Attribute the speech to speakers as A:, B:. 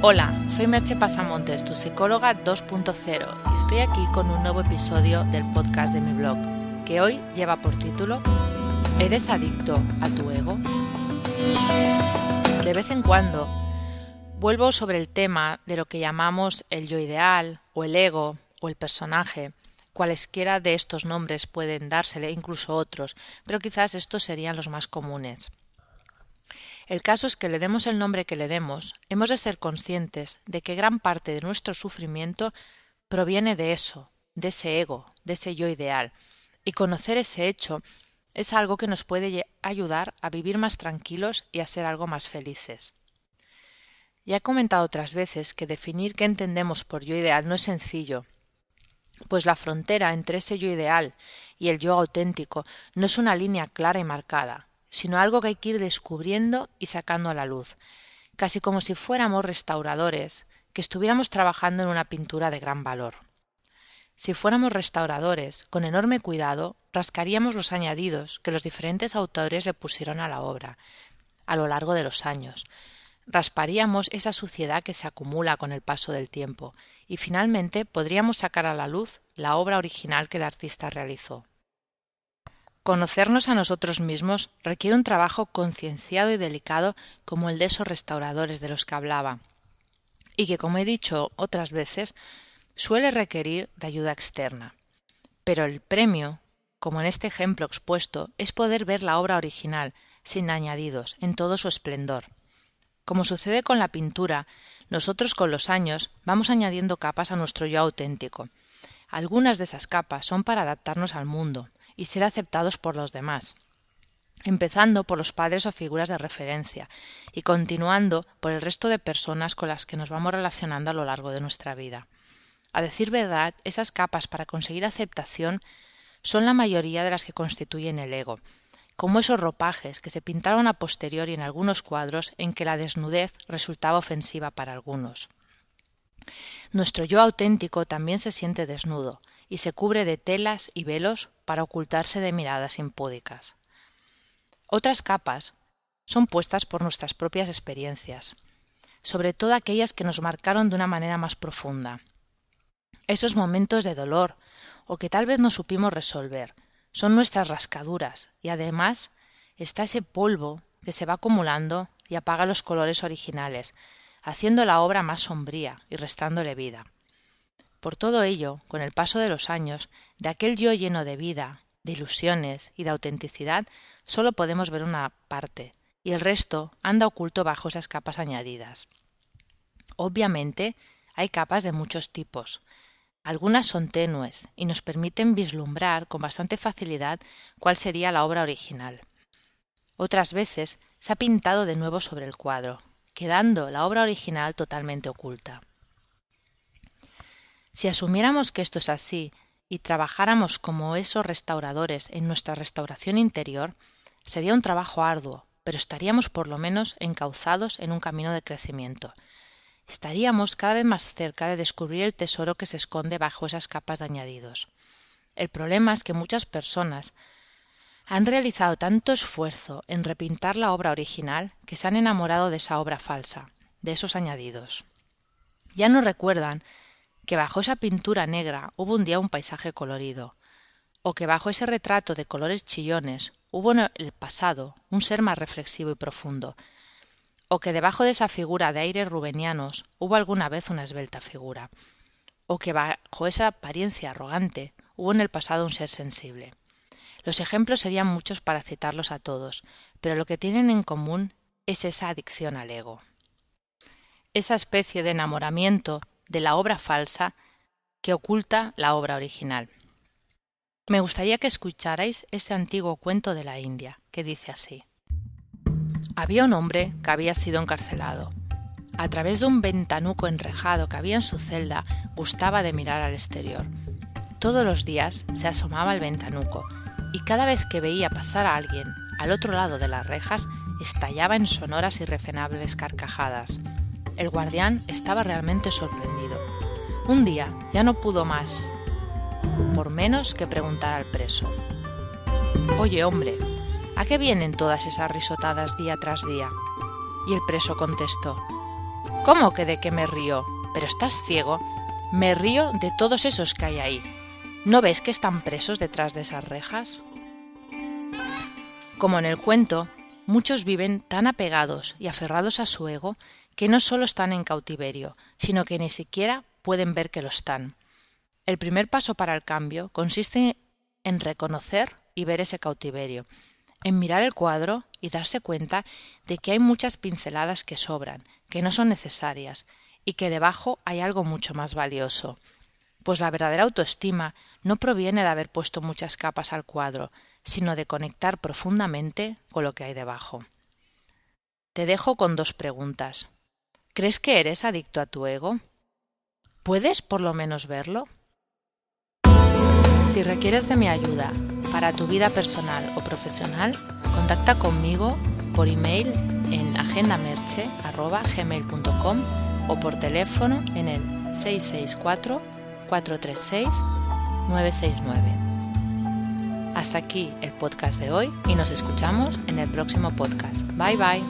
A: Hola, soy Merche Pasamontes, tu psicóloga 2.0 y estoy aquí con un nuevo episodio del podcast de mi blog, que hoy lleva por título ¿Eres adicto a tu ego? De vez en cuando vuelvo sobre el tema de lo que llamamos el yo ideal o el ego o el personaje. Cualesquiera de estos nombres pueden dársele, incluso otros, pero quizás estos serían los más comunes. El caso es que le demos el nombre que le demos, hemos de ser conscientes de que gran parte de nuestro sufrimiento proviene de eso, de ese ego, de ese yo ideal, y conocer ese hecho es algo que nos puede ayudar a vivir más tranquilos y a ser algo más felices. Ya he comentado otras veces que definir qué entendemos por yo ideal no es sencillo, pues la frontera entre ese yo ideal y el yo auténtico no es una línea clara y marcada, sino algo que hay que ir descubriendo y sacando a la luz, casi como si fuéramos restauradores, que estuviéramos trabajando en una pintura de gran valor. Si fuéramos restauradores, con enorme cuidado, rascaríamos los añadidos que los diferentes autores le pusieron a la obra, a lo largo de los años. Rasparíamos esa suciedad que se acumula con el paso del tiempo, y finalmente podríamos sacar a la luz la obra original que el artista realizó. Conocernos a nosotros mismos requiere un trabajo concienciado y delicado como el de esos restauradores de los que hablaba, y que, como he dicho otras veces, suele requerir de ayuda externa. Pero el premio, como en este ejemplo expuesto, es poder ver la obra original, sin añadidos, en todo su esplendor. Como sucede con la pintura, nosotros con los años vamos añadiendo capas a nuestro yo auténtico. Algunas de esas capas son para adaptarnos al mundo, y ser aceptados por los demás, empezando por los padres o figuras de referencia y continuando por el resto de personas con las que nos vamos relacionando a lo largo de nuestra vida. A decir verdad, esas capas para conseguir aceptación son la mayoría de las que constituyen el ego, como esos ropajes que se pintaron a posteriori en algunos cuadros en que la desnudez resultaba ofensiva para algunos. Nuestro yo auténtico también se siente desnudo, y se cubre de telas y velos para ocultarse de miradas impúdicas. Otras capas son puestas por nuestras propias experiencias, sobre todo aquellas que nos marcaron de una manera más profunda. Esos momentos de dolor, o que tal vez no supimos resolver, son nuestras rascaduras, y además está ese polvo que se va acumulando y apaga los colores originales, haciendo la obra más sombría y restándole vida. Por todo ello, con el paso de los años, de aquel yo lleno de vida, de ilusiones y de autenticidad, solo podemos ver una parte, y el resto anda oculto bajo esas capas añadidas. Obviamente, hay capas de muchos tipos. Algunas son tenues y nos permiten vislumbrar con bastante facilidad cuál sería la obra original. Otras veces se ha pintado de nuevo sobre el cuadro, quedando la obra original totalmente oculta. Si asumiéramos que esto es así y trabajáramos como esos restauradores en nuestra restauración interior, sería un trabajo arduo, pero estaríamos por lo menos encauzados en un camino de crecimiento. Estaríamos cada vez más cerca de descubrir el tesoro que se esconde bajo esas capas de añadidos. El problema es que muchas personas han realizado tanto esfuerzo en repintar la obra original que se han enamorado de esa obra falsa, de esos añadidos. Ya no recuerdan que bajo esa pintura negra hubo un día un paisaje colorido, o que bajo ese retrato de colores chillones hubo en el pasado un ser más reflexivo y profundo, o que debajo de esa figura de aires rubenianos hubo alguna vez una esbelta figura, o que bajo esa apariencia arrogante hubo en el pasado un ser sensible. Los ejemplos serían muchos para citarlos a todos, pero lo que tienen en común es esa adicción al ego. Esa especie de enamoramiento de la obra falsa que oculta la obra original. Me gustaría que escucharais este antiguo cuento de la India, que dice así. Había un hombre que había sido encarcelado. A través de un ventanuco enrejado que había en su celda, gustaba de mirar al exterior. Todos los días se asomaba al ventanuco, y cada vez que veía pasar a alguien al otro lado de las rejas, estallaba en sonoras y refrenables carcajadas. El guardián estaba realmente sorprendido. Un día ya no pudo más, por menos que preguntar al preso. Oye, hombre, ¿a qué vienen todas esas risotadas día tras día? Y el preso contestó, ¿Cómo que de qué me río? Pero estás ciego. Me río de todos esos que hay ahí. ¿No ves que están presos detrás de esas rejas? Como en el cuento, muchos viven tan apegados y aferrados a su ego que no solo están en cautiverio, sino que ni siquiera pueden ver que lo están. El primer paso para el cambio consiste en reconocer y ver ese cautiverio, en mirar el cuadro y darse cuenta de que hay muchas pinceladas que sobran, que no son necesarias, y que debajo hay algo mucho más valioso. Pues la verdadera autoestima no proviene de haber puesto muchas capas al cuadro, sino de conectar profundamente con lo que hay debajo. Te dejo con dos preguntas. ¿Crees que eres adicto a tu ego? ¿Puedes por lo menos verlo? Si requieres de mi ayuda para tu vida personal o profesional, contacta conmigo por email en agendamerche.gmail.com o por teléfono en el 664-436-969. Hasta aquí el podcast de hoy y nos escuchamos en el próximo podcast. Bye bye.